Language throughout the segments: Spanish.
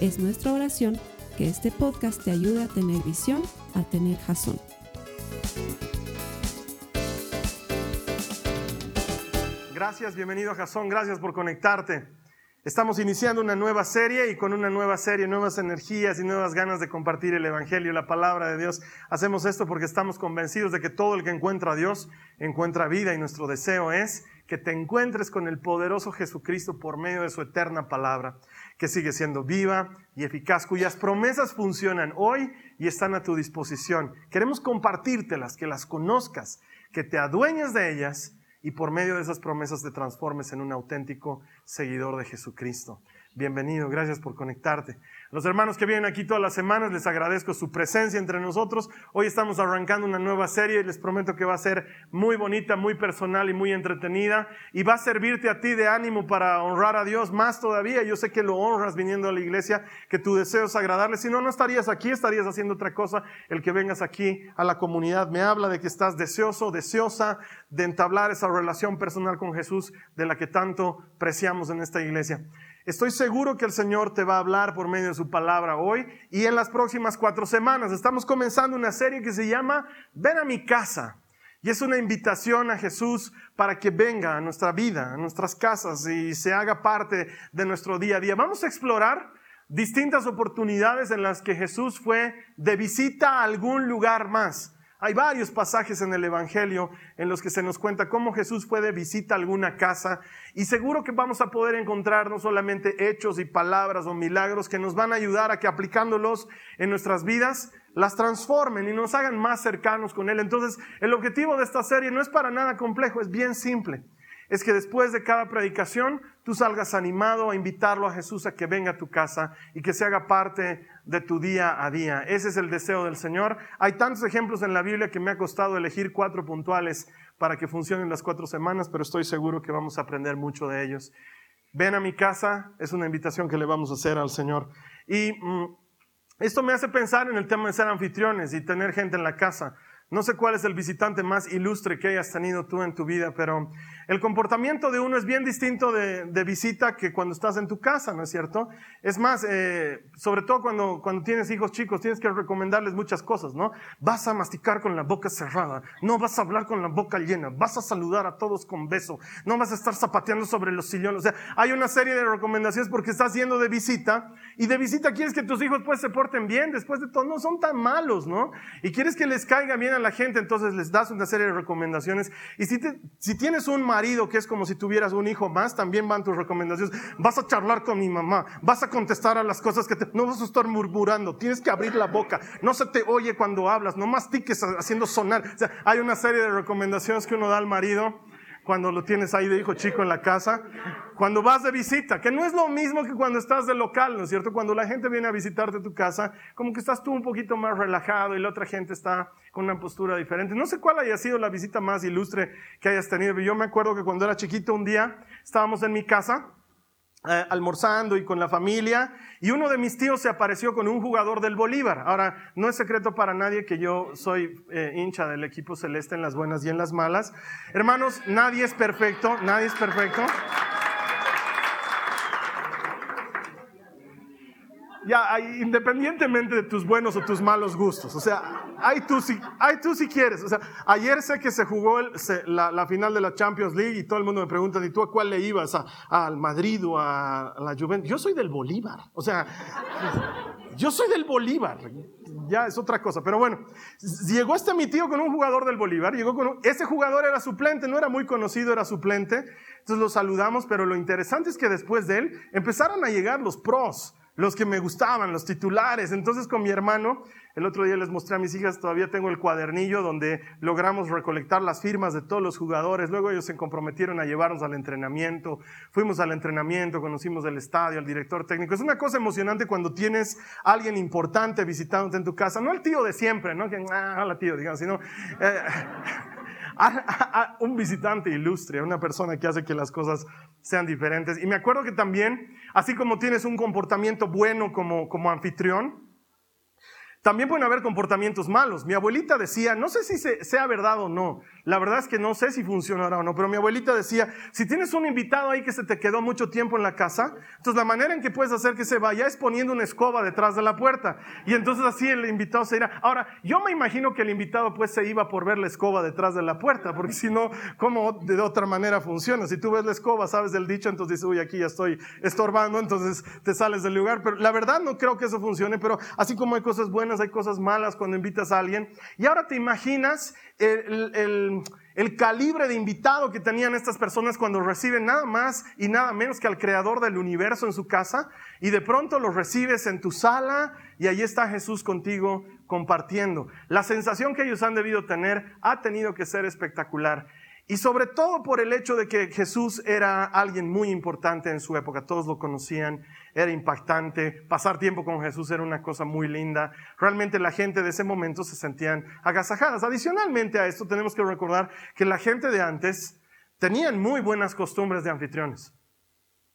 Es nuestra oración que este podcast te ayude a tener visión, a tener jazón. Gracias, bienvenido a Jazón, gracias por conectarte. Estamos iniciando una nueva serie y con una nueva serie, nuevas energías y nuevas ganas de compartir el Evangelio, la palabra de Dios. Hacemos esto porque estamos convencidos de que todo el que encuentra a Dios encuentra vida y nuestro deseo es que te encuentres con el poderoso Jesucristo por medio de su eterna palabra, que sigue siendo viva y eficaz, cuyas promesas funcionan hoy y están a tu disposición. Queremos compartírtelas, que las conozcas, que te adueñes de ellas y por medio de esas promesas te transformes en un auténtico seguidor de Jesucristo. Bienvenido, gracias por conectarte. Los hermanos que vienen aquí todas las semanas, les agradezco su presencia entre nosotros. Hoy estamos arrancando una nueva serie y les prometo que va a ser muy bonita, muy personal y muy entretenida. Y va a servirte a ti de ánimo para honrar a Dios más todavía. Yo sé que lo honras viniendo a la iglesia, que tu deseo es agradarle. Si no, no estarías aquí, estarías haciendo otra cosa. El que vengas aquí a la comunidad me habla de que estás deseoso, deseosa de entablar esa relación personal con Jesús de la que tanto preciamos en esta iglesia. Estoy seguro que el Señor te va a hablar por medio de su palabra hoy y en las próximas cuatro semanas. Estamos comenzando una serie que se llama Ven a mi casa. Y es una invitación a Jesús para que venga a nuestra vida, a nuestras casas y se haga parte de nuestro día a día. Vamos a explorar distintas oportunidades en las que Jesús fue de visita a algún lugar más. Hay varios pasajes en el Evangelio en los que se nos cuenta cómo Jesús fue de visita alguna casa y seguro que vamos a poder encontrar no solamente hechos y palabras o milagros que nos van a ayudar a que aplicándolos en nuestras vidas las transformen y nos hagan más cercanos con Él. Entonces, el objetivo de esta serie no es para nada complejo, es bien simple es que después de cada predicación tú salgas animado a invitarlo a Jesús a que venga a tu casa y que se haga parte de tu día a día. Ese es el deseo del Señor. Hay tantos ejemplos en la Biblia que me ha costado elegir cuatro puntuales para que funcionen las cuatro semanas, pero estoy seguro que vamos a aprender mucho de ellos. Ven a mi casa, es una invitación que le vamos a hacer al Señor. Y mm, esto me hace pensar en el tema de ser anfitriones y tener gente en la casa. No sé cuál es el visitante más ilustre que hayas tenido tú en tu vida, pero el comportamiento de uno es bien distinto de, visita que cuando estás en tu casa, ¿no es cierto? Es más, eh, sobre todo cuando, cuando tienes hijos chicos, tienes que recomendarles muchas cosas, ¿no? Vas a masticar con la boca cerrada, no vas a hablar con la boca llena, vas a saludar a todos con beso, no vas a estar zapateando sobre los sillones. O sea, hay una serie de recomendaciones porque estás yendo de visita y de visita quieres que tus hijos pues se porten bien, después de todo, no son tan malos, ¿no? Y quieres que les caiga bien a la gente, entonces les das una serie de recomendaciones. Y si, si tienes un marido que es como si tuvieras un hijo más, también van tus recomendaciones. Vas a charlar con mi mamá, vas a contestar a las cosas que te, no vas a estar murmurando, tienes que abrir la boca, no se te oye cuando hablas, no mastiques haciendo sonar. O sea, hay una serie de recomendaciones que uno da al marido cuando lo tienes ahí de hijo chico en la casa, cuando vas de visita, que no es lo mismo que cuando estás de local, ¿no es cierto? Cuando la gente viene a visitarte tu casa, como que estás tú un poquito más relajado y la otra gente está con una postura diferente. No sé cuál haya sido la visita más ilustre que hayas tenido, pero yo me acuerdo que cuando era chiquito un día estábamos en mi casa almorzando y con la familia, y uno de mis tíos se apareció con un jugador del Bolívar. Ahora, no es secreto para nadie que yo soy eh, hincha del equipo celeste en las buenas y en las malas. Hermanos, nadie es perfecto, nadie es perfecto. Ya, independientemente de tus buenos o tus malos gustos, o sea, hay tú si, hay tú si quieres. O sea, ayer sé que se jugó la, final de la Champions League y todo el mundo me pregunta, ¿y tú a cuál le ibas? ¿A, ¿Al Madrid o a, la Juventus? Yo soy del Bolívar. O sea, yo soy del Bolívar. Ya es otra cosa. Pero bueno, llegó este mi tío con un jugador del Bolívar. Llegó con ese jugador era suplente, no era muy conocido, era suplente. Entonces lo saludamos, pero lo interesante es que después de él empezaron a llegar los pros los que me gustaban, los titulares. Entonces con mi hermano, el otro día les mostré a mis hijas, todavía tengo el cuadernillo donde logramos recolectar las firmas de todos los jugadores. Luego ellos se comprometieron a llevarnos al entrenamiento. Fuimos al entrenamiento, conocimos el estadio, al director técnico. Es una cosa emocionante cuando tienes a alguien importante visitándote en tu casa. No el tío de siempre, ¿no? Que, ah, hola tío, digamos, sino... Eh, a, un visitante ilustre, una persona que hace que las cosas sean diferentes. Y me acuerdo que también, así como tienes un comportamiento bueno como, como anfitrión, también pueden haber comportamientos malos. Mi abuelita decía, no sé si sea verdad o no, la verdad es que no sé si funcionará o no, pero mi abuelita decía, si tienes un invitado ahí que se te quedó mucho tiempo en la casa, entonces la manera en que puedes hacer que se vaya es poniendo una escoba detrás de la puerta. Y entonces así el invitado se irá. Ahora, yo me imagino que el invitado pues se iba por ver la escoba detrás de la puerta, porque si no, ¿cómo de otra manera funciona? Si tú ves la escoba, sabes del dicho, entonces dices, uy, aquí ya estoy estorbando, entonces te sales del lugar. Pero la verdad no creo que eso funcione, pero así como hay cosas buenas, hay cosas malas cuando invitas a alguien. Y ahora te imaginas el, calibre de invitado que tenían estas personas cuando reciben nada más y nada menos que al creador del universo en su casa y de pronto los recibes en tu sala y ahí está Jesús contigo compartiendo. La sensación que ellos han debido tener ha tenido que ser espectacular. Y sobre todo por el hecho de que Jesús era alguien muy importante en su época, todos lo conocían, era impactante, pasar tiempo con Jesús era una cosa muy linda, realmente la gente de ese momento se sentían agasajadas. Adicionalmente a esto tenemos que recordar que la gente de antes tenían muy buenas costumbres de anfitriones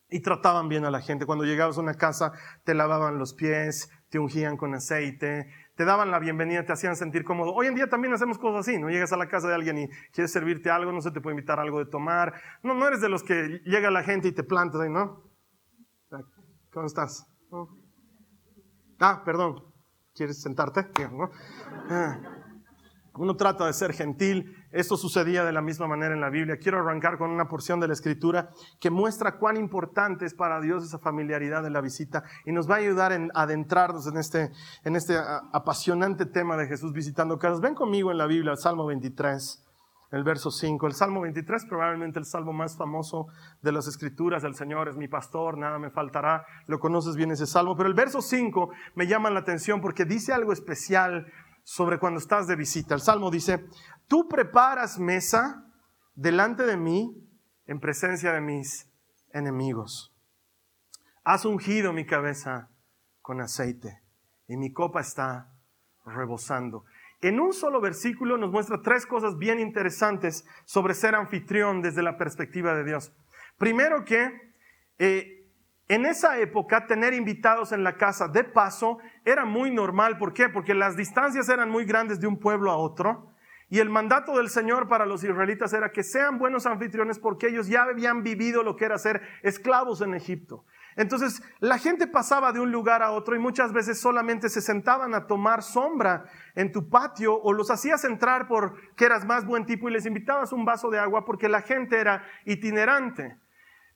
y trataban bien a la gente. Cuando llegabas a una casa te lavaban los pies, te ungían con aceite, te daban la bienvenida, te hacían sentir cómodo. Hoy en día también hacemos cosas así, ¿no? Llegas a la casa de alguien y quieres servirte algo, no sé, te puede invitar algo de tomar. No, no eres de los que llega la gente y te plantas ¿no? ¿Cómo estás? Ah, perdón. ¿Quieres sentarte? Ah. Uno trata de ser gentil. Esto sucedía de la misma manera en la Biblia. Quiero arrancar con una porción de la Escritura que muestra cuán importante es para Dios esa familiaridad de la visita y nos va a ayudar a adentrarnos en este, en este apasionante tema de Jesús visitando casas. Ven conmigo en la Biblia, Salmo 23 el verso 5. El Salmo 23, probablemente el salmo más famoso de las escrituras. El Señor es mi pastor, nada me faltará. Lo conoces bien ese salmo. Pero el verso 5 me llama la atención porque dice algo especial sobre cuando estás de visita. El Salmo dice, tú preparas mesa delante de mí en presencia de mis enemigos. Has ungido mi cabeza con aceite y mi copa está rebosando. En un solo versículo nos muestra tres cosas bien interesantes sobre ser anfitrión desde la perspectiva de Dios. Primero que eh, en esa época, tener invitados en la casa de paso era muy normal. ¿Por qué? Porque las distancias eran muy grandes de un pueblo a otro. Y el mandato del Señor para los israelitas era que sean buenos anfitriones porque ellos ya habían vivido lo que era ser esclavos en Egipto. Entonces, la gente pasaba de un lugar a otro y muchas veces solamente se sentaban a tomar sombra en tu patio o los hacías entrar porque eras más buen tipo y les invitabas un vaso de agua porque la gente era itinerante.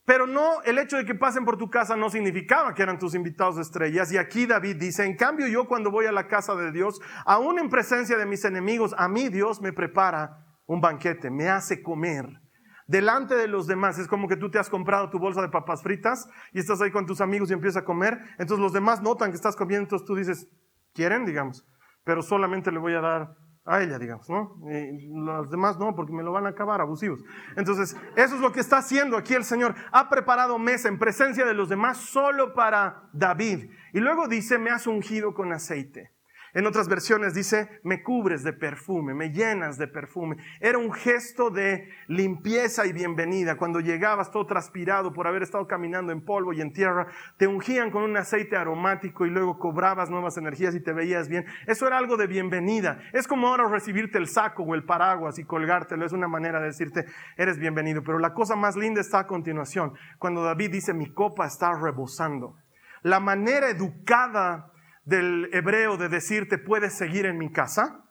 Pero no, el hecho de que pasen por tu casa no significaba que eran tus invitados estrellas. Y aquí David dice, en cambio yo cuando voy a la casa de Dios, aún en presencia de mis enemigos, a mí Dios me prepara un banquete, me hace comer. Delante de los demás, es como que tú te has comprado tu bolsa de papas fritas y estás ahí con tus amigos y empiezas a comer. Entonces los demás notan que estás comiendo, entonces tú dices, ¿quieren? Digamos, pero solamente le voy a dar a ella, digamos, ¿no? Y los demás no, porque me lo van a acabar, abusivos. Entonces, eso es lo que está haciendo aquí el Señor. Ha preparado mesa en presencia de los demás solo para David. Y luego dice, me has ungido con aceite. En otras versiones dice, me cubres de perfume, me llenas de perfume. Era un gesto de limpieza y bienvenida. Cuando llegabas todo transpirado por haber estado caminando en polvo y en tierra, te ungían con un aceite aromático y luego cobrabas nuevas energías y te veías bien. Eso era algo de bienvenida. Es como ahora recibirte el saco o el paraguas y colgártelo. Es una manera de decirte, eres bienvenido. Pero la cosa más linda está a continuación. Cuando David dice, mi copa está rebosando. La manera educada del hebreo de decirte puedes seguir en mi casa,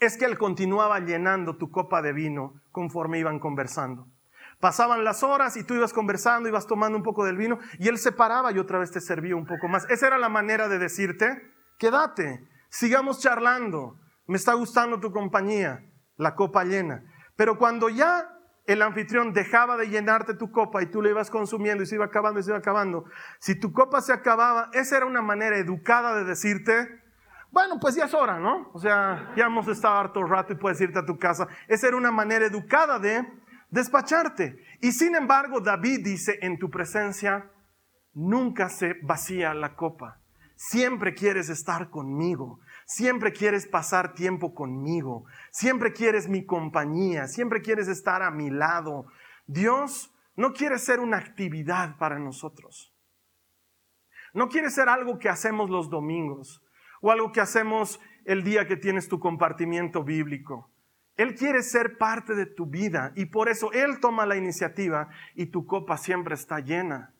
es que él continuaba llenando tu copa de vino conforme iban conversando. Pasaban las horas y tú ibas conversando, ibas tomando un poco del vino y él se paraba y otra vez te servía un poco más. Esa era la manera de decirte, quédate, sigamos charlando, me está gustando tu compañía, la copa llena. Pero cuando ya el anfitrión dejaba de llenarte tu copa y tú le ibas consumiendo y se iba acabando y se iba acabando, si tu copa se acababa, esa era una manera educada de decirte, bueno, pues ya es hora, ¿no? O sea, ya hemos estado harto rato y puedes irte a tu casa. Esa era una manera educada de despacharte. Y sin embargo, David dice, en tu presencia nunca se vacía la copa. Siempre quieres estar conmigo. Siempre quieres pasar tiempo conmigo. Siempre quieres mi compañía. Siempre quieres estar a mi lado. Dios no quiere ser una actividad para nosotros. No quiere ser algo que hacemos los domingos o algo que hacemos el día que tienes tu compartimiento bíblico. Él quiere ser parte de tu vida y por eso Él toma la iniciativa y tu copa siempre está llena.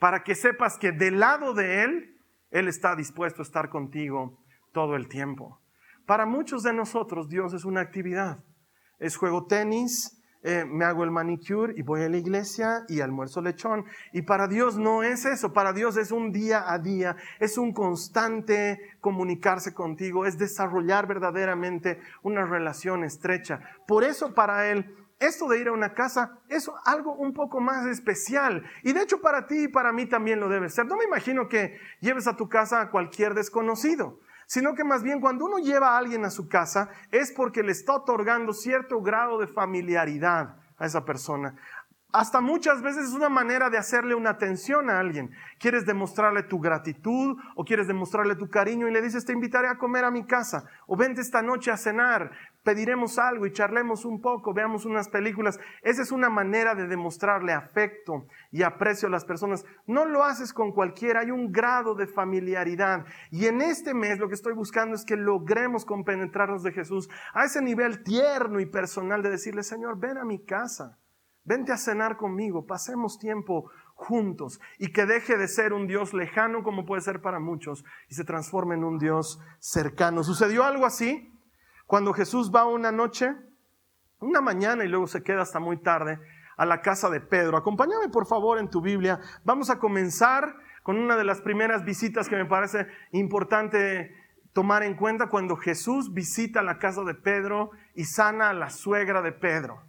Para que sepas que del lado de Él, Él está dispuesto a estar contigo todo el tiempo. Para muchos de nosotros Dios es una actividad. Es juego tenis, eh, me hago el manicure y voy a la iglesia y almuerzo lechón. Y para Dios no es eso, para Dios es un día a día, es un constante comunicarse contigo, es desarrollar verdaderamente una relación estrecha. Por eso para Él esto de ir a una casa es algo un poco más especial. Y de hecho para ti y para mí también lo debe ser. No me imagino que lleves a tu casa a cualquier desconocido sino que más bien cuando uno lleva a alguien a su casa es porque le está otorgando cierto grado de familiaridad a esa persona. Hasta muchas veces es una manera de hacerle una atención a alguien. Quieres demostrarle tu gratitud o quieres demostrarle tu cariño y le dices, te invitaré a comer a mi casa o vente esta noche a cenar, pediremos algo y charlemos un poco, veamos unas películas. Esa es una manera de demostrarle afecto y aprecio a las personas. No lo haces con cualquiera, hay un grado de familiaridad. Y en este mes lo que estoy buscando es que logremos compenetrarnos de Jesús a ese nivel tierno y personal de decirle, Señor, ven a mi casa Vente a cenar conmigo, pasemos tiempo juntos y que deje de ser un Dios lejano como puede ser para muchos y se transforme en un Dios cercano. ¿Sucedió algo así? Cuando Jesús va una noche, una mañana y luego se queda hasta muy tarde a la casa de Pedro. Acompáñame por favor en tu Biblia. Vamos a comenzar con una de las primeras visitas que me parece importante tomar en cuenta cuando Jesús visita la casa de Pedro y sana a la suegra de Pedro.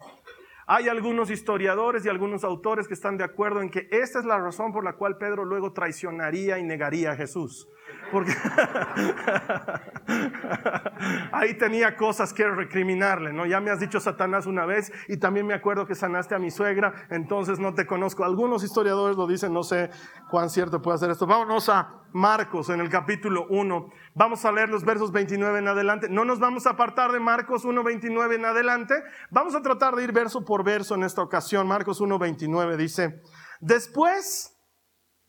Hay algunos historiadores y algunos autores que están de acuerdo en que esta es la razón por la cual Pedro luego traicionaría y negaría a Jesús. Porque ahí tenía cosas que recriminarle, ¿no? Ya me has dicho Satanás una vez y también me acuerdo que sanaste a mi suegra, entonces no te conozco. Algunos historiadores lo dicen, no sé cuán cierto puede ser esto. Vámonos a Marcos en el capítulo 1. Vamos a leer los versos 29 en adelante. No nos vamos a apartar de Marcos 1, 29 en adelante. Vamos a tratar de ir verso por verso en esta ocasión. Marcos 1, 29 dice, después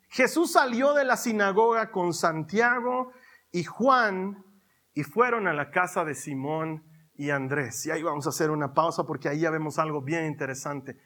Jesús salió de la sinagoga con Santiago y Juan y fueron a la casa de Simón y Andrés. Y ahí vamos a hacer una pausa porque ahí ya vemos algo bien interesante.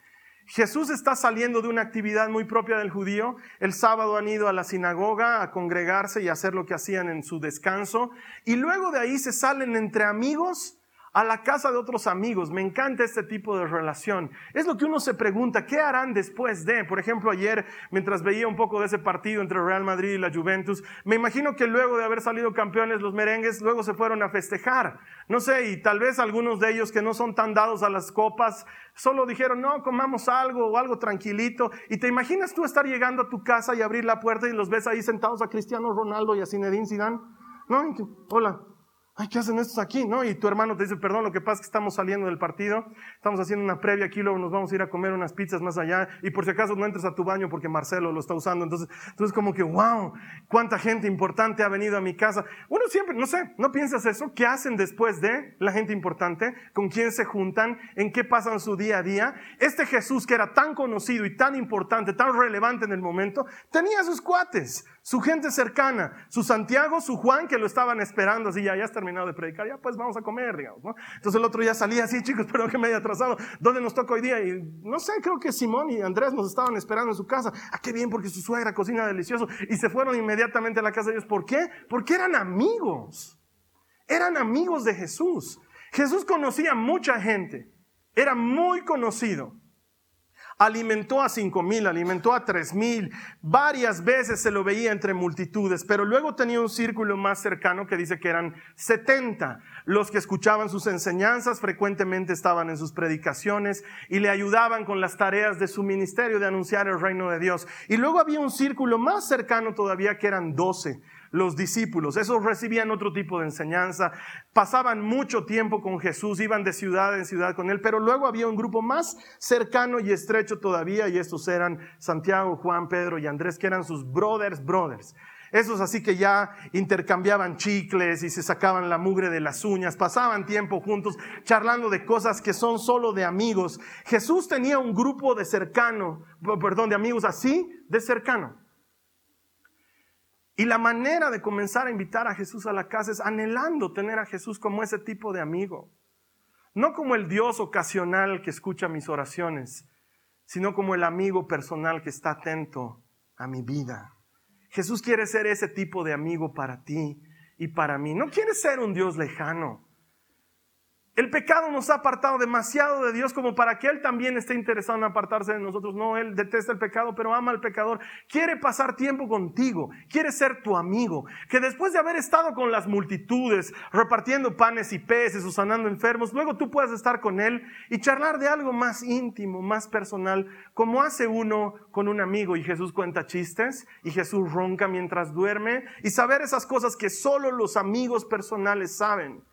Jesús está saliendo de una actividad muy propia del judío. El sábado han ido a la sinagoga a congregarse y hacer lo que hacían en su descanso. Y luego de ahí se salen entre amigos a la casa de otros amigos. Me encanta este tipo de relación. Es lo que uno se pregunta, ¿qué harán después de? Por ejemplo, ayer, mientras veía un poco de ese partido entre Real Madrid y la Juventus, me imagino que luego de haber salido campeones los merengues, luego se fueron a festejar. No sé, y tal vez algunos de ellos que no son tan dados a las copas, solo dijeron, no, comamos algo o algo tranquilito. Y te imaginas tú estar llegando a tu casa y abrir la puerta y los ves ahí sentados a Cristiano Ronaldo y a Zinedine Zidane. No, hola, ay, ¿qué hacen estos aquí? ¿No? Y tu hermano te dice, perdón, lo que pasa es que estamos saliendo del partido, estamos haciendo una previa aquí, luego nos vamos a ir a comer unas pizzas más allá, y por si acaso no entres a tu baño porque Marcelo lo está usando. Entonces, entonces como que, wow, cuánta gente importante ha venido a mi casa. Uno siempre, no sé, ¿no piensas eso? ¿Qué hacen después de la gente importante? ¿Con quién se juntan? ¿En qué pasan su día a día? Este Jesús que era tan conocido y tan importante, tan relevante en el momento, tenía sus cuates, su gente cercana, su Santiago, su Juan, que lo estaban esperando, así ya, ya has terminado de predicar, ya pues vamos a comer, digamos, ¿no? Entonces el otro día salía así, chicos, perdón que me haya atrasado, ¿dónde nos toca hoy día? Y no sé, creo que Simón y Andrés nos estaban esperando en su casa. Ah, qué bien, porque su suegra cocina delicioso. Y se fueron inmediatamente a la casa de ellos. ¿Por qué? Porque eran amigos. Eran amigos de Jesús. Jesús conocía mucha gente. Era muy conocido. Alimentó a cinco mil, alimentó a tres mil, varias veces se lo veía entre multitudes, pero luego tenía un círculo más cercano que dice que eran 70. Los que escuchaban sus enseñanzas frecuentemente estaban en sus predicaciones y le ayudaban con las tareas de su ministerio de anunciar el reino de Dios. Y luego había un círculo más cercano todavía que eran 12 los discípulos. Esos recibían otro tipo de enseñanza, pasaban mucho tiempo con Jesús, iban de ciudad en ciudad con él, pero luego había un grupo más cercano y estrecho todavía, y estos eran Santiago, Juan, Pedro y Andrés, que eran sus brothers, brothers. Esos así que ya intercambiaban chicles y se sacaban la mugre de las uñas, pasaban tiempo juntos charlando de cosas que son solo de amigos. Jesús tenía un grupo de cercano, perdón, de amigos así, de cercano. Y la manera de comenzar a invitar a Jesús a la casa es anhelando tener a Jesús como ese tipo de amigo. No como el Dios ocasional que escucha mis oraciones, sino como el amigo personal que está atento a mi vida. Jesús quiere ser ese tipo de amigo para ti y para mí. No quiere ser un Dios lejano. El pecado nos ha apartado demasiado de Dios como para que Él también esté interesado en apartarse de nosotros. No, Él detesta el pecado, pero ama al pecador. Quiere pasar tiempo contigo, quiere ser tu amigo. Que después de haber estado con las multitudes, repartiendo panes y peces o sanando enfermos, luego tú puedas estar con Él y charlar de algo más íntimo, más personal, como hace uno con un amigo. Y Jesús cuenta chistes y Jesús ronca mientras duerme y saber esas cosas que solo los amigos personales saben.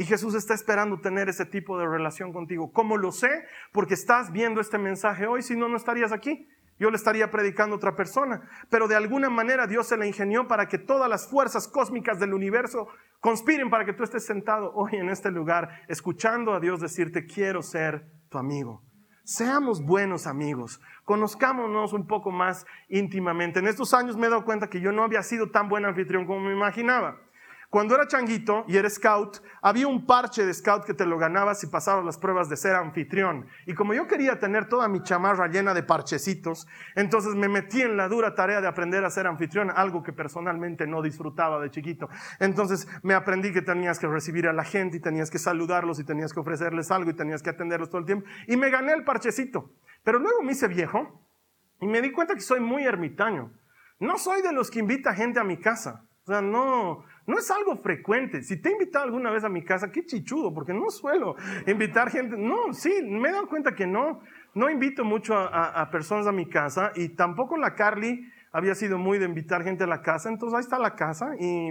Y Jesús está esperando tener ese tipo de relación contigo. ¿Cómo lo sé? Porque estás viendo este mensaje hoy, si no, no estarías aquí. Yo le estaría predicando a otra persona. Pero de alguna manera Dios se la ingenió para que todas las fuerzas cósmicas del universo conspiren para que tú estés sentado hoy en este lugar, escuchando a Dios decirte, quiero ser tu amigo. Seamos buenos amigos, conozcámonos un poco más íntimamente. En estos años me he dado cuenta que yo no había sido tan buen anfitrión como me imaginaba. Cuando era changuito y era scout, había un parche de scout que te lo ganabas si pasabas las pruebas de ser anfitrión. Y como yo quería tener toda mi chamarra llena de parchecitos, entonces me metí en la dura tarea de aprender a ser anfitrión, algo que personalmente no disfrutaba de chiquito. Entonces me aprendí que tenías que recibir a la gente y tenías que saludarlos y tenías que ofrecerles algo y tenías que atenderlos todo el tiempo. Y me gané el parchecito. Pero luego me hice viejo y me di cuenta que soy muy ermitaño. No soy de los que invita gente a mi casa. O sea, no, no es algo frecuente. Si te he invitado alguna vez a mi casa, qué chichudo, porque no suelo invitar gente. No, sí, me he dado cuenta que no. No invito mucho a, personas a mi casa y tampoco la Carly había sido muy de invitar gente a la casa. Entonces ahí está la casa y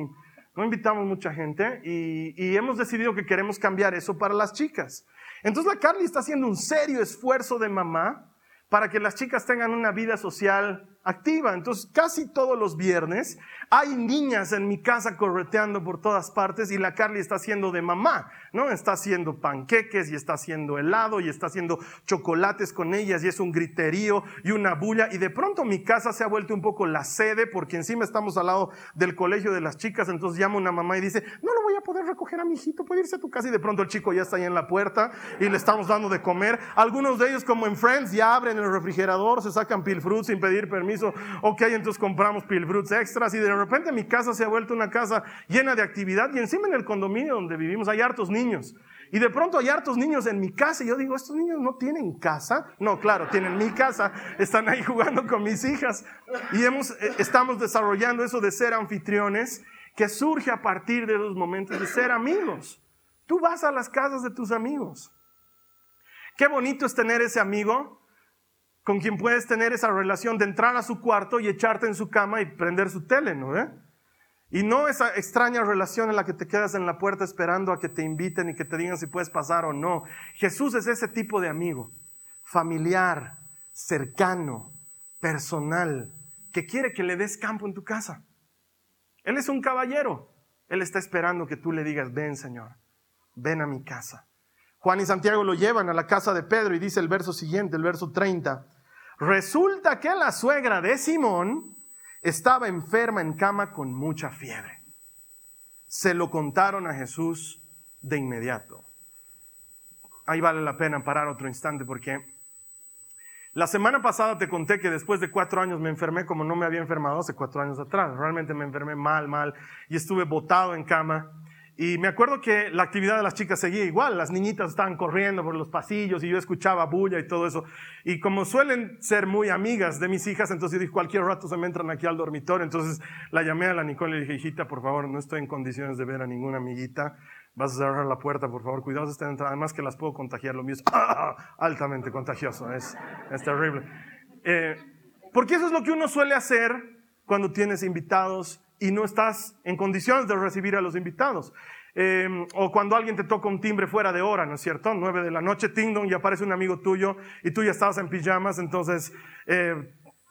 no invitamos mucha gente y, y hemos decidido que queremos cambiar eso para las chicas. Entonces la Carly está haciendo un serio esfuerzo de mamá para que las chicas tengan una vida social activa. Entonces, casi todos los viernes hay niñas en mi casa correteando por todas partes y la Carly está haciendo de mamá, ¿no? Está haciendo panqueques y está haciendo helado y está haciendo chocolates con ellas y es un griterío y una bulla y de pronto mi casa se ha vuelto un poco la sede porque encima estamos al lado del colegio de las chicas, entonces llama una mamá y dice, no lo voy a poder recoger a mi hijito, puede irse a tu casa y de pronto el chico ya está ahí en la puerta y le estamos dando de comer. Algunos de ellos como en Friends ya abren el refrigerador, se sacan pilfruit sin pedir permiso ok, entonces compramos pilbruts extras y de repente mi casa se ha vuelto una casa llena de actividad y encima en el condominio donde vivimos hay hartos niños. Y de pronto hay hartos niños en mi casa y yo digo, ¿estos niños no tienen casa? No, claro, tienen mi casa, están ahí jugando con mis hijas y hemos, eh, estamos desarrollando eso de ser anfitriones que surge a partir de los momentos de ser amigos. Tú vas a las casas de tus amigos. Qué bonito es tener ese amigo con quien puedes tener esa relación de entrar a su cuarto y echarte en su cama y prender su tele, ¿no? Eh? Y no esa extraña relación en la que te quedas en la puerta esperando a que te inviten y que te digan si puedes pasar o no. Jesús es ese tipo de amigo, familiar, cercano, personal, que quiere que le des campo en tu casa. Él es un caballero. Él está esperando que tú le digas, ven Señor, ven a mi casa. Juan y Santiago lo llevan a la casa de Pedro y dice el verso siguiente, el verso 30. Resulta que la suegra de Simón estaba enferma en cama con mucha fiebre. Se lo contaron a Jesús de inmediato. Ahí vale la pena parar otro instante porque la semana pasada te conté que después de cuatro años me enfermé como no me había enfermado hace cuatro años atrás. Realmente me enfermé mal, mal y estuve botado en cama. Y me acuerdo que la actividad de las chicas seguía igual, las niñitas estaban corriendo por los pasillos y yo escuchaba bulla y todo eso. Y como suelen ser muy amigas de mis hijas, entonces yo dije, cualquier rato se me entran aquí al dormitorio. Entonces la llamé a la Nicole y le dije, hijita, por favor, no estoy en condiciones de ver a ninguna amiguita. Vas a cerrar la puerta, por favor, cuidados estén entrando. Además que las puedo contagiar, lo mío es altamente contagioso, es, es terrible. Eh, porque eso es lo que uno suele hacer cuando tienes invitados y no estás en condiciones de recibir a los invitados. Em, o cuando alguien te toca un timbre fuera de hora, ¿no es cierto? Nueve de la noche, ting y aparece un amigo tuyo y tú ya estabas en pijamas, entonces eh,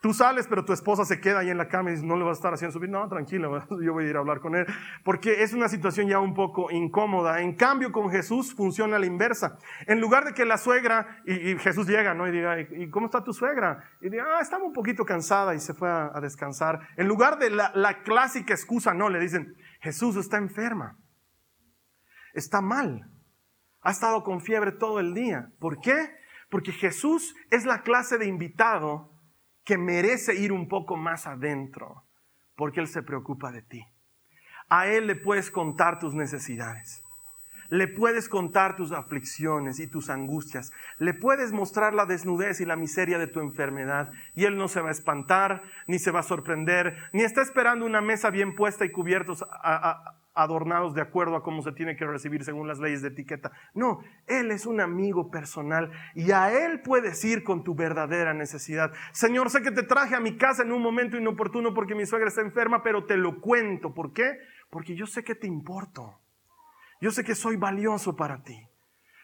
tú sales, pero tu esposa se queda ahí en la cama y dices, no le vas a estar haciendo subir. No, tranquilo, yo voy a ir a hablar con él, porque es una situación ya un poco incómoda. En cambio, con Jesús funciona a la inversa. En lugar de que la suegra, y, Jesús llega, ¿no? Y diga, ¿y cómo está tu suegra? Y diga, ah, estaba un poquito cansada y se fue a, descansar. En lugar de la, la clásica excusa, no, le dicen, Jesús está enferma está mal. Ha estado con fiebre todo el día. ¿Por qué? Porque Jesús es la clase de invitado que merece ir un poco más adentro, porque Él se preocupa de ti. A Él le puedes contar tus necesidades. Le puedes contar tus aflicciones y tus angustias. Le puedes mostrar la desnudez y la miseria de tu enfermedad. Y Él no se va a espantar, ni se va a sorprender, ni está esperando una mesa bien puesta y cubiertos adornados de acuerdo a cómo se tiene que recibir según las leyes de etiqueta. No, Él es un amigo personal y a Él puedes ir con tu verdadera necesidad. Señor, sé que te traje a mi casa en un momento inoportuno porque mi suegra está enferma, pero te lo cuento. ¿Por qué? Porque yo sé que te importo. Yo sé que soy valioso para ti.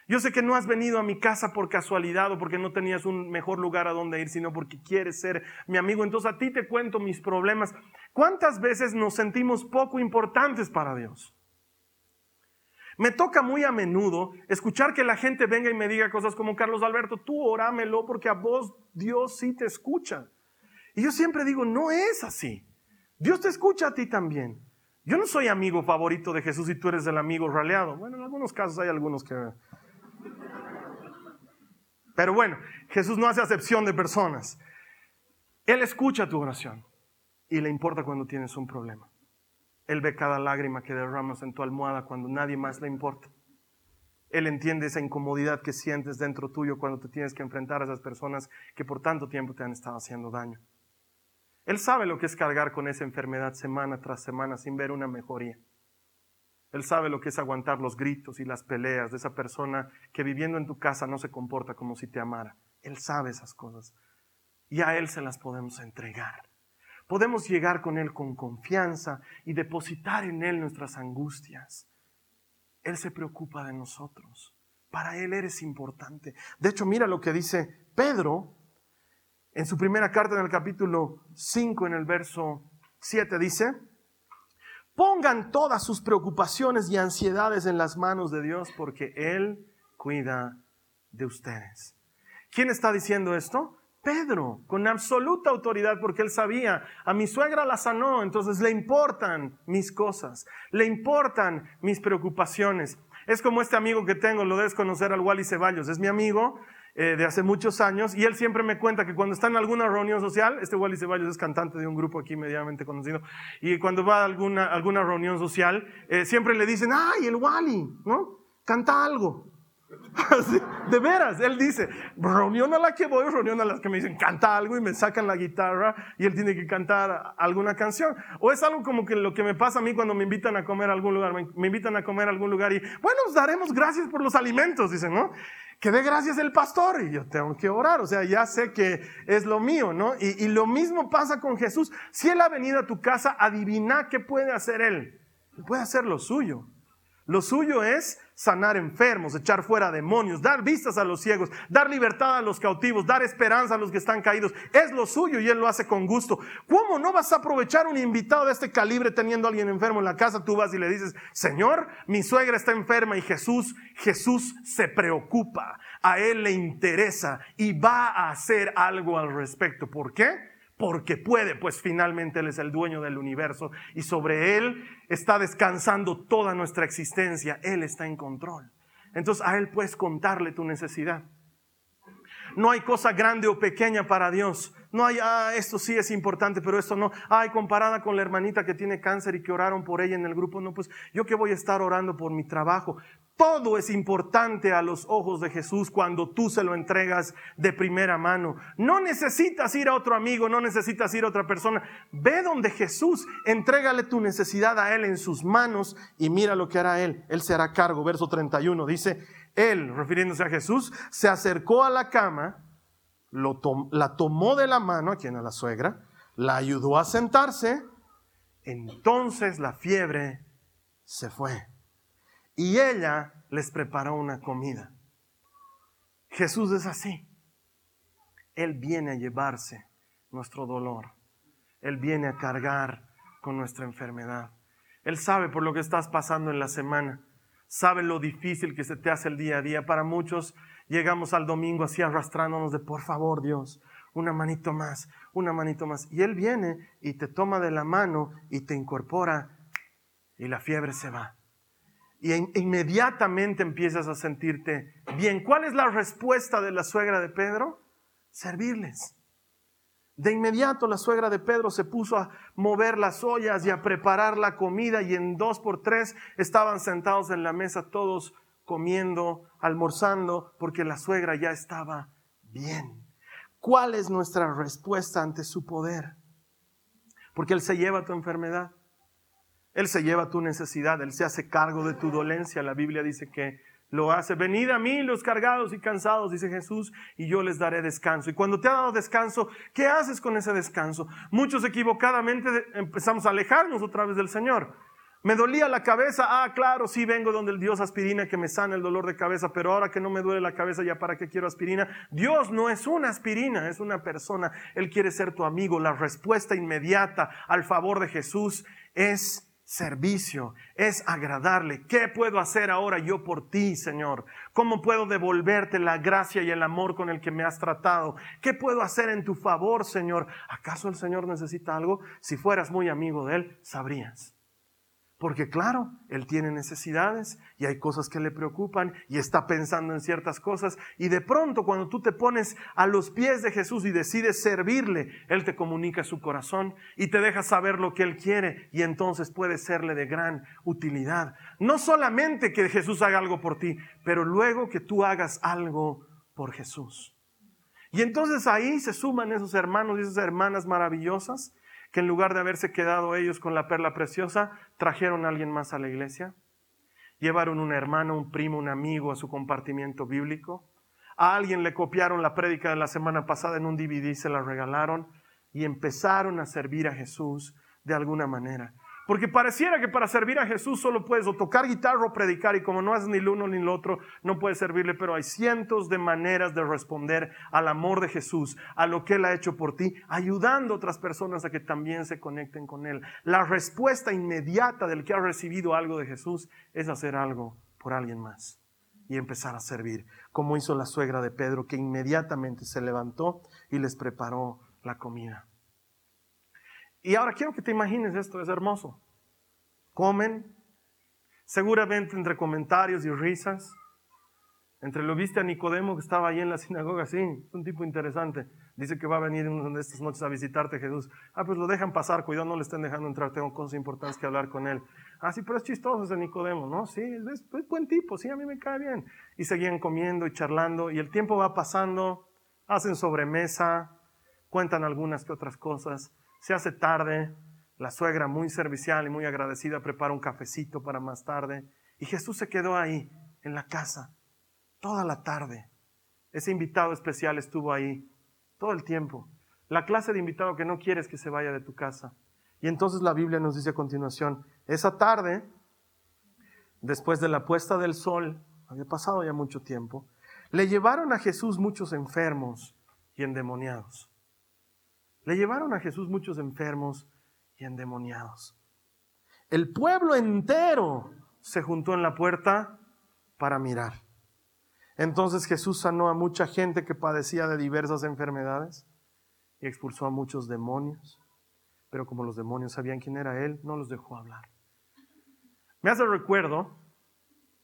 Yo sé que no has venido a mi casa por casualidad o porque no tenías un mejor lugar a donde ir, sino porque quieres ser mi amigo. Entonces a ti te cuento mis problemas. ¿Cuántas veces nos sentimos poco importantes para Dios? Me toca muy a menudo escuchar que la gente venga y me diga cosas como, Carlos Alberto, tú orámelo porque a vos Dios sí te escucha. Y yo siempre digo, no es así. Dios te escucha a ti también. Yo no soy amigo favorito de Jesús y tú eres el amigo raleado. Bueno, en algunos casos hay algunos que pero bueno, Jesús no hace acepción de personas. Él escucha tu oración y le importa cuando tienes un problema. Él ve cada lágrima que derramas en tu almohada cuando nadie más le importa. Él entiende esa incomodidad que sientes dentro tuyo cuando te tienes que enfrentar a esas personas que por tanto tiempo te han estado haciendo daño. Él sabe lo que es cargar con esa enfermedad semana tras semana sin ver una mejoría. Él sabe lo que es aguantar los gritos y las peleas de esa persona que viviendo en tu casa no se comporta como si te amara. Él sabe esas cosas. Y a Él se las podemos entregar. Podemos llegar con Él con confianza y depositar en Él nuestras angustias. Él se preocupa de nosotros. Para Él eres importante. De hecho, mira lo que dice Pedro en su primera carta en el capítulo 5, en el verso 7, dice, Pongan todas sus preocupaciones y ansiedades en las manos de Dios porque Él cuida de ustedes. ¿Quién está diciendo esto? Pedro, con absoluta autoridad, porque él sabía, a mi suegra la sanó, entonces le importan mis cosas, le importan mis preocupaciones. Es como este amigo que tengo, lo debes conocer al Wally Ceballos, es mi amigo, eh, de hace muchos años y él siempre me cuenta que cuando está en alguna reunión social, este Wally Ceballos es cantante de un grupo aquí medianamente conocido, y cuando va a alguna, alguna reunión social, eh, siempre le dicen, ay, el Wally, ¿no? Canta algo. de veras, él dice, reunión a la que voy, reunión a las que me dicen, canta algo y me sacan la guitarra y él tiene que cantar alguna canción. O es algo como que lo que me pasa a mí cuando me invitan a comer a algún lugar, me, invitan a comer a algún lugar y, bueno, os daremos gracias por los alimentos, dicen, ¿no? que dé gracias el pastor y yo tengo que orar, o sea, ya sé que es lo mío, ¿no? Y, y, lo mismo pasa con Jesús. Si Él ha venido a tu casa, adivina qué puede hacer. Él puede hacer lo suyo. Lo suyo es sanar enfermos, echar fuera demonios, dar vistas a los ciegos, dar libertad a los cautivos, dar esperanza a los que están caídos. Es lo suyo y Él lo hace con gusto. ¿Cómo no vas a aprovechar un invitado de este calibre teniendo a alguien enfermo en la casa? Tú vas y le dices, Señor, mi suegra está enferma y Jesús, Jesús se preocupa, a Él le interesa y va a hacer algo al respecto. ¿Por qué? Porque puede, pues finalmente Él es el dueño del universo y sobre Él está descansando toda nuestra existencia, Él está en control. Entonces a Él puedes contarle tu necesidad. No hay cosa grande o pequeña para Dios. No hay, ah, esto sí es importante, pero esto no. Ay, comparada con la hermanita que tiene cáncer y que oraron por ella en el grupo, no, pues yo que voy a estar orando por mi trabajo. Todo es importante a los ojos de Jesús cuando tú se lo entregas de primera mano. No necesitas ir a otro amigo, no necesitas ir a otra persona. Ve donde Jesús, entrégale tu necesidad a Él en sus manos y mira lo que hará Él. Él se hará cargo. Verso 31 dice, Él, refiriéndose a Jesús, se acercó a la cama, la tomó de la mano, a quien a la suegra, la ayudó a sentarse, entonces la fiebre se fue y ella les preparó una comida. Jesús es así. Él viene a llevarse nuestro dolor. Él viene a cargar con nuestra enfermedad. Él sabe por lo que estás pasando en la semana. Sabe lo difícil que se te hace el día a día. Para muchos llegamos al domingo así arrastrándonos de por favor Dios, una manito más, una manito más. Y Él viene y te toma de la mano y te incorpora y la fiebre se va y inmediatamente empiezas a sentirte bien. ¿Cuál es la respuesta de la suegra de Pedro? Servirles. De inmediato la suegra de Pedro se puso a mover las ollas y a preparar la comida y en dos por tres estaban sentados en la mesa todos comiendo, almorzando, porque la suegra ya estaba bien. ¿Cuál es nuestra respuesta ante su poder? Porque Él se lleva tu enfermedad. Él se lleva tu necesidad, Él se hace cargo de tu dolencia. La Biblia dice que lo hace. Venid a mí los cargados y cansados, dice Jesús, y yo les daré descanso. Y cuando te ha dado descanso, ¿qué haces con ese descanso? Muchos equivocadamente empezamos a alejarnos otra vez del Señor. Me dolía la cabeza, ah, claro, sí vengo donde el Dios aspirina que me sana el dolor de cabeza, pero ahora que no me duele la cabeza, ya para qué quiero aspirina. Dios no es una aspirina, es una persona. Él quiere ser tu amigo. La respuesta inmediata al favor de Jesús es servicio, es agradarle. ¿Qué puedo hacer ahora yo por ti, Señor? ¿Cómo puedo devolverte la gracia y el amor con el que me has tratado? ¿Qué puedo hacer en tu favor, Señor? ¿Acaso el Señor necesita algo? Si fueras muy amigo de Él, sabrías. Porque claro, Él tiene necesidades y hay cosas que le preocupan y está pensando en ciertas cosas. Y de pronto cuando tú te pones a los pies de Jesús y decides servirle, Él te comunica su corazón y te deja saber lo que Él quiere y entonces puede serle de gran utilidad. No solamente que Jesús haga algo por ti, pero luego que tú hagas algo por Jesús. Y entonces ahí se suman esos hermanos y esas hermanas maravillosas que en lugar de haberse quedado ellos con la perla preciosa, trajeron a alguien más a la iglesia. Llevaron un hermano, un primo, un amigo a su compartimiento bíblico. A alguien le copiaron la prédica de la semana pasada en un DVD, se la regalaron y empezaron a servir a Jesús de alguna manera. Porque pareciera que para servir a Jesús solo puedes o tocar guitarra o predicar y como no haces ni lo uno ni lo otro, no puedes servirle, pero hay cientos de maneras de responder al amor de Jesús, a lo que Él ha hecho por ti, ayudando a otras personas a que también se conecten con Él. La respuesta inmediata del que ha recibido algo de Jesús es hacer algo por alguien más y empezar a servir, como hizo la suegra de Pedro, que inmediatamente se levantó y les preparó la comida. Y ahora quiero que te imagines esto, es hermoso. Comen, seguramente entre comentarios y risas. Entre lo viste a Nicodemo que estaba ahí en la sinagoga, sí, es un tipo interesante. Dice que va a venir una de estas noches a visitarte Jesús. Ah, pues lo dejan pasar, cuidado, no le estén dejando entrar, tengo cosas importantes que hablar con él. Ah, sí, pero es chistoso ese Nicodemo, ¿no? Sí, es, es buen tipo, sí, a mí me cae bien. Y seguían comiendo y charlando y el tiempo va pasando, hacen sobremesa, cuentan algunas que otras cosas. Se hace tarde, la suegra muy servicial y muy agradecida prepara un cafecito para más tarde y Jesús se quedó ahí en la casa toda la tarde. Ese invitado especial estuvo ahí todo el tiempo. La clase de invitado que no quieres que se vaya de tu casa. Y entonces la Biblia nos dice a continuación, esa tarde, después de la puesta del sol, había pasado ya mucho tiempo, le llevaron a Jesús muchos enfermos y endemoniados. Le llevaron a Jesús muchos enfermos y endemoniados. El pueblo entero se juntó en la puerta para mirar. Entonces Jesús sanó a mucha gente que padecía de diversas enfermedades y expulsó a muchos demonios. Pero como los demonios sabían quién era Él, no los dejó hablar. Me hace recuerdo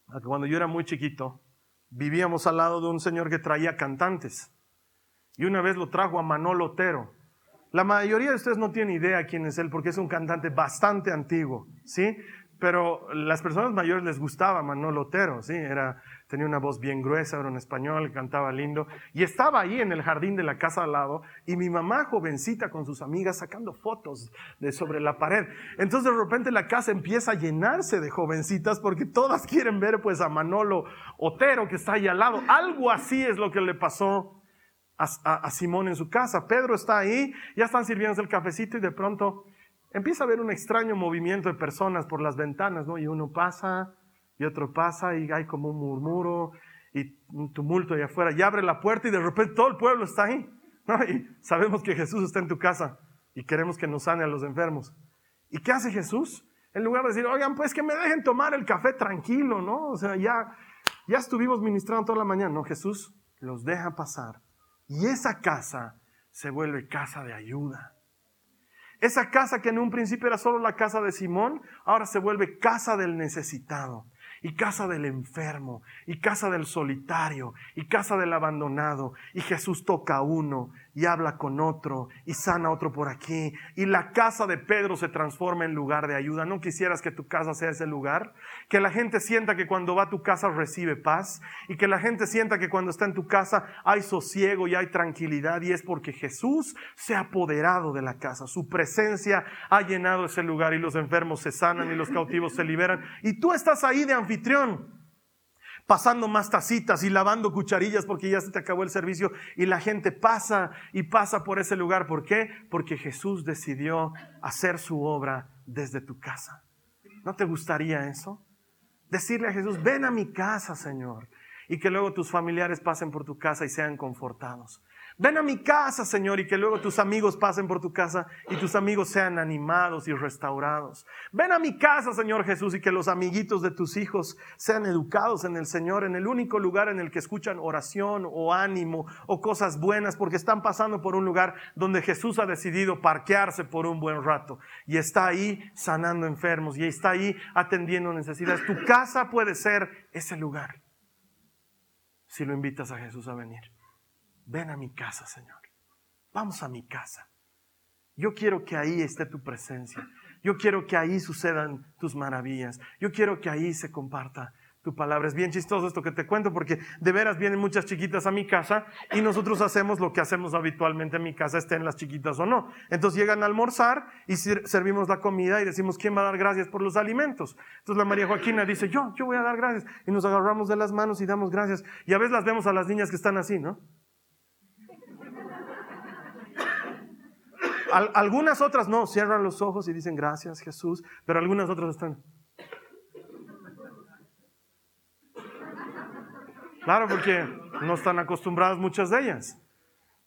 a que cuando yo era muy chiquito, vivíamos al lado de un señor que traía cantantes y una vez lo trajo a Manolo Otero. La mayoría de ustedes no tienen idea quién es él porque es un cantante bastante antiguo, ¿sí? Pero las personas mayores les gustaba Manolo Otero, ¿sí? Era, tenía una voz bien gruesa, era en español, cantaba lindo. Y estaba ahí en el jardín de la casa al lado y mi mamá jovencita con sus amigas sacando fotos de sobre la pared. Entonces de repente la casa empieza a llenarse de jovencitas porque todas quieren ver pues a Manolo Otero que está ahí al lado. Algo así es lo que le pasó a, Simón en su casa. Pedro está ahí, ya están sirviendo el cafecito y de pronto empieza a haber un extraño movimiento de personas por las ventanas, ¿no? Y uno pasa y otro pasa y hay como un murmuro y un tumulto allá afuera. Y abre la puerta y de repente todo el pueblo está ahí, ¿no? Y sabemos que Jesús está en tu casa y queremos que nos sane a los enfermos. ¿Y qué hace Jesús? En lugar de decir, oigan, pues que me dejen tomar el café tranquilo, ¿no? O sea, ya, ya estuvimos ministrando toda la mañana. No, Jesús los deja pasar y esa casa se vuelve casa de ayuda. Esa casa que en un principio era solo la casa de Simón, ahora se vuelve casa del necesitado y casa del enfermo, y casa del solitario, y casa del abandonado. Y Jesús toca a uno y habla con otro y sana otro por aquí. Y la casa de Pedro se transforma en lugar de ayuda. ¿No quisieras que tu casa sea ese lugar? Que la gente sienta que cuando va a tu casa recibe paz y que la gente sienta que cuando está en tu casa hay sosiego y hay tranquilidad y es porque Jesús se ha apoderado de la casa. Su presencia ha llenado ese lugar y los enfermos se sanan y los cautivos se liberan. Y tú estás ahí de anfitrión pasando más tacitas y lavando cucharillas porque ya se te acabó el servicio y la gente pasa y pasa por ese lugar. ¿Por qué? Porque Jesús decidió hacer su obra desde tu casa. ¿No te gustaría eso? Decirle a Jesús, ven a mi casa, Señor, y que luego tus familiares pasen por tu casa y sean confortados. Ven a mi casa, Señor, y que luego tus amigos pasen por tu casa y tus amigos sean animados y restaurados. Ven a mi casa, Señor Jesús, y que los amiguitos de tus hijos sean educados en el Señor, en el único lugar en el que escuchan oración o ánimo o cosas buenas, porque están pasando por un lugar donde Jesús ha decidido parquearse por un buen rato y está ahí sanando enfermos y está ahí atendiendo necesidades. Tu casa puede ser ese lugar si lo invitas a Jesús a venir ven a mi casa, Señor. Vamos a mi casa. Yo quiero que ahí esté tu presencia. Yo quiero que ahí sucedan tus maravillas. Yo quiero que ahí se comparta tu palabra. Es bien chistoso esto que te cuento porque de veras vienen muchas chiquitas a mi casa y nosotros hacemos lo que hacemos habitualmente en mi casa, estén las chiquitas o no. Entonces llegan a almorzar y servimos la comida y decimos, ¿quién va a dar gracias por los alimentos? Entonces la María Joaquina dice, yo, yo voy a dar gracias. Y nos agarramos de las manos y damos gracias. Y a veces las vemos a las niñas que están así, ¿no? Algunas otras no, cierran los ojos y dicen gracias Jesús, pero algunas otras están... Claro, porque no están acostumbradas muchas de ellas.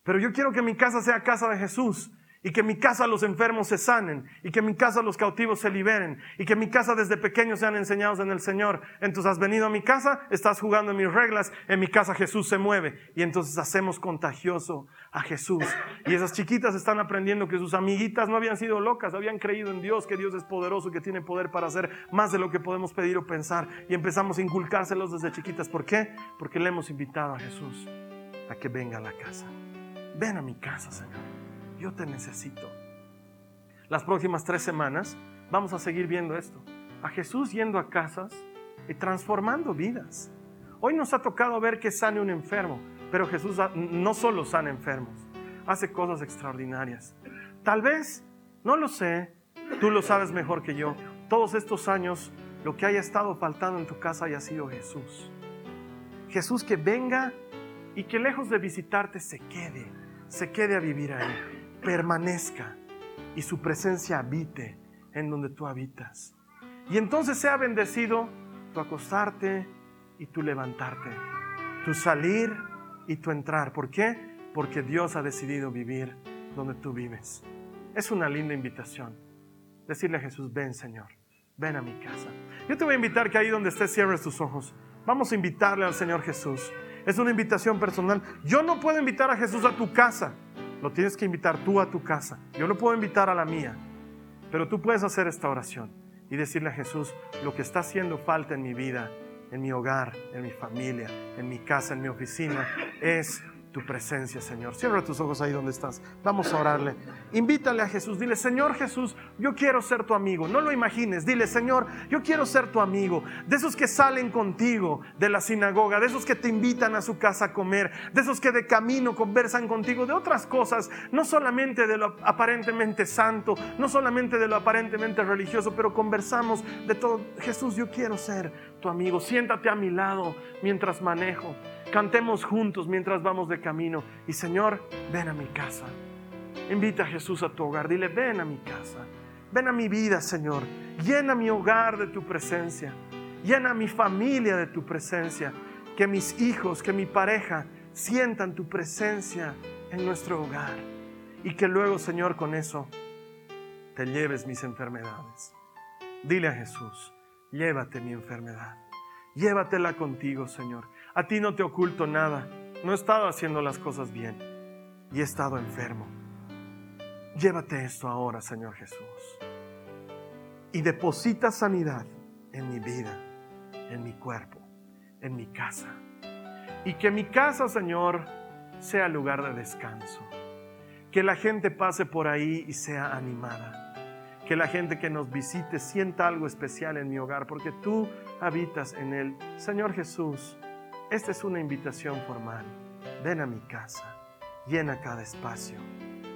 Pero yo quiero que mi casa sea casa de Jesús y que en mi casa los enfermos se sanen, y que en mi casa los cautivos se liberen, y que en mi casa desde pequeños sean enseñados en el Señor. Entonces has venido a mi casa, estás jugando en mis reglas, en mi casa Jesús se mueve, y entonces hacemos contagioso a Jesús. Y esas chiquitas están aprendiendo que sus amiguitas no habían sido locas, habían creído en Dios, que Dios es poderoso, que tiene poder para hacer más de lo que podemos pedir o pensar, y empezamos a inculcárselos desde chiquitas. ¿Por qué? Porque le hemos invitado a Jesús a que venga a la casa. Ven a mi casa, Señor yo te necesito. Las próximas tres semanas vamos a seguir viendo esto. A Jesús yendo a casas y transformando vidas. Hoy nos ha tocado ver que sane un enfermo, pero Jesús no solo sana enfermos, hace cosas extraordinarias. Tal vez, no lo sé, tú lo sabes mejor que yo, todos estos años lo que haya estado faltando en tu casa haya sido Jesús. Jesús que venga y que lejos de visitarte se quede, se quede a vivir ahí permanezca y su presencia habite en donde tú habitas. Y entonces sea bendecido tu acostarte y tu levantarte, tu salir y tu entrar. ¿Por qué? Porque Dios ha decidido vivir donde tú vives. Es una linda invitación. Decirle a Jesús, ven Señor, ven a mi casa. Yo te voy a invitar que ahí donde estés cierres tus ojos. Vamos a invitarle al Señor Jesús. Es una invitación personal. Yo no puedo invitar a Jesús a tu casa. Lo tienes que invitar tú a tu casa. Yo lo puedo invitar a la mía. Pero tú puedes hacer esta oración y decirle a Jesús lo que está haciendo falta en mi vida, en mi hogar, en mi familia, en mi casa, en mi oficina, es tu presencia, Señor. Cierra tus ojos ahí donde estás. Vamos a orarle. Invítale a Jesús. Dile, Señor Jesús, yo quiero ser tu amigo. No lo imagines. Dile, Señor, yo quiero ser tu amigo. De esos que salen contigo de la sinagoga, de esos que te invitan a su casa a comer, de esos que de camino conversan contigo, de otras cosas, no solamente de lo aparentemente santo, no solamente de lo aparentemente religioso, pero conversamos de todo. Jesús, yo quiero ser tu amigo. Siéntate a mi lado mientras manejo. Cantemos juntos mientras vamos de camino. Y Señor, ven a mi casa. Invita a Jesús a tu hogar. Dile, ven a mi casa. Ven a mi vida, Señor. Llena mi hogar de tu presencia. Llena mi familia de tu presencia. Que mis hijos, que mi pareja sientan tu presencia en nuestro hogar. Y que luego, Señor, con eso te lleves mis enfermedades. Dile a Jesús, llévate mi enfermedad. Llévatela contigo, Señor. A ti no te oculto nada. No he estado haciendo las cosas bien y he estado enfermo. Llévate esto ahora, Señor Jesús. Y deposita sanidad en mi vida, en mi cuerpo, en mi casa. Y que mi casa, Señor, sea lugar de descanso. Que la gente pase por ahí y sea animada. Que la gente que nos visite sienta algo especial en mi hogar, porque tú habitas en él. Señor Jesús, esta es una invitación formal. Ven a mi casa, llena cada espacio.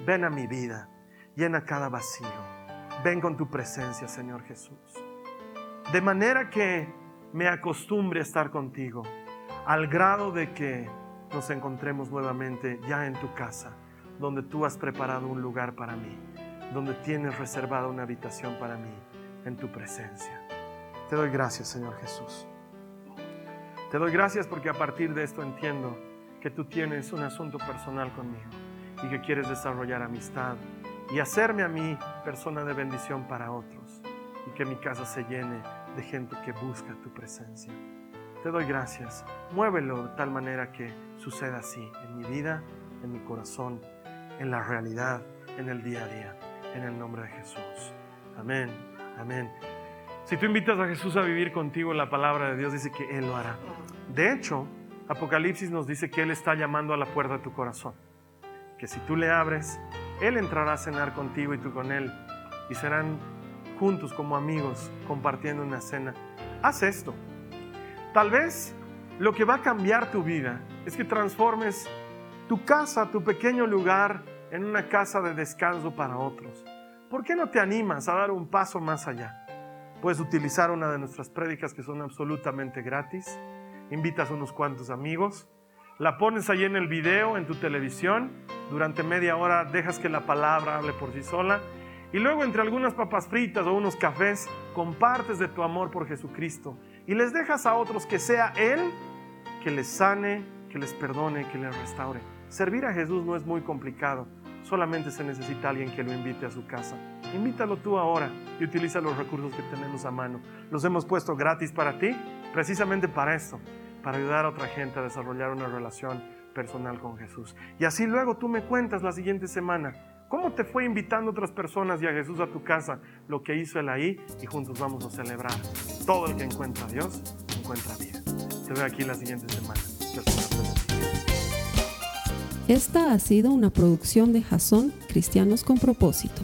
Ven a mi vida, llena cada vacío. Ven con tu presencia, Señor Jesús. De manera que me acostumbre a estar contigo, al grado de que nos encontremos nuevamente ya en tu casa, donde tú has preparado un lugar para mí, donde tienes reservada una habitación para mí, en tu presencia. Te doy gracias, Señor Jesús. Te doy gracias porque a partir de esto entiendo que tú tienes un asunto personal conmigo y que quieres desarrollar amistad y hacerme a mí persona de bendición para otros y que mi casa se llene de gente que busca tu presencia. Te doy gracias. Muévelo de tal manera que suceda así en mi vida, en mi corazón, en la realidad, en el día a día, en el nombre de Jesús. Amén. Amén. Si tú invitas a Jesús a vivir contigo, la palabra de Dios dice que Él lo hará. De hecho, Apocalipsis nos dice que Él está llamando a la puerta de tu corazón. Que si tú le abres, Él entrará a cenar contigo y tú con Él. Y serán juntos como amigos compartiendo una cena. Haz esto. Tal vez lo que va a cambiar tu vida es que transformes tu casa, tu pequeño lugar, en una casa de descanso para otros. ¿Por qué no te animas a dar un paso más allá? Puedes utilizar una de nuestras prédicas que son absolutamente gratis. Invitas a unos cuantos amigos. La pones ahí en el video, en tu televisión. Durante media hora dejas que la palabra hable por sí sola. Y luego entre algunas papas fritas o unos cafés, compartes de tu amor por Jesucristo. Y les dejas a otros que sea Él que les sane, que les perdone, que les restaure. Servir a Jesús no es muy complicado. Solamente se necesita alguien que lo invite a su casa. Invítalo tú ahora y utiliza los recursos que tenemos a mano. Los hemos puesto gratis para ti, precisamente para esto, para ayudar a otra gente a desarrollar una relación personal con Jesús. Y así luego tú me cuentas la siguiente semana cómo te fue invitando otras personas y a Jesús a tu casa, lo que hizo él ahí y juntos vamos a celebrar. Todo el que encuentra a Dios encuentra vida. Te veo aquí la siguiente semana. Esta ha sido una producción de Jason Cristianos con propósito.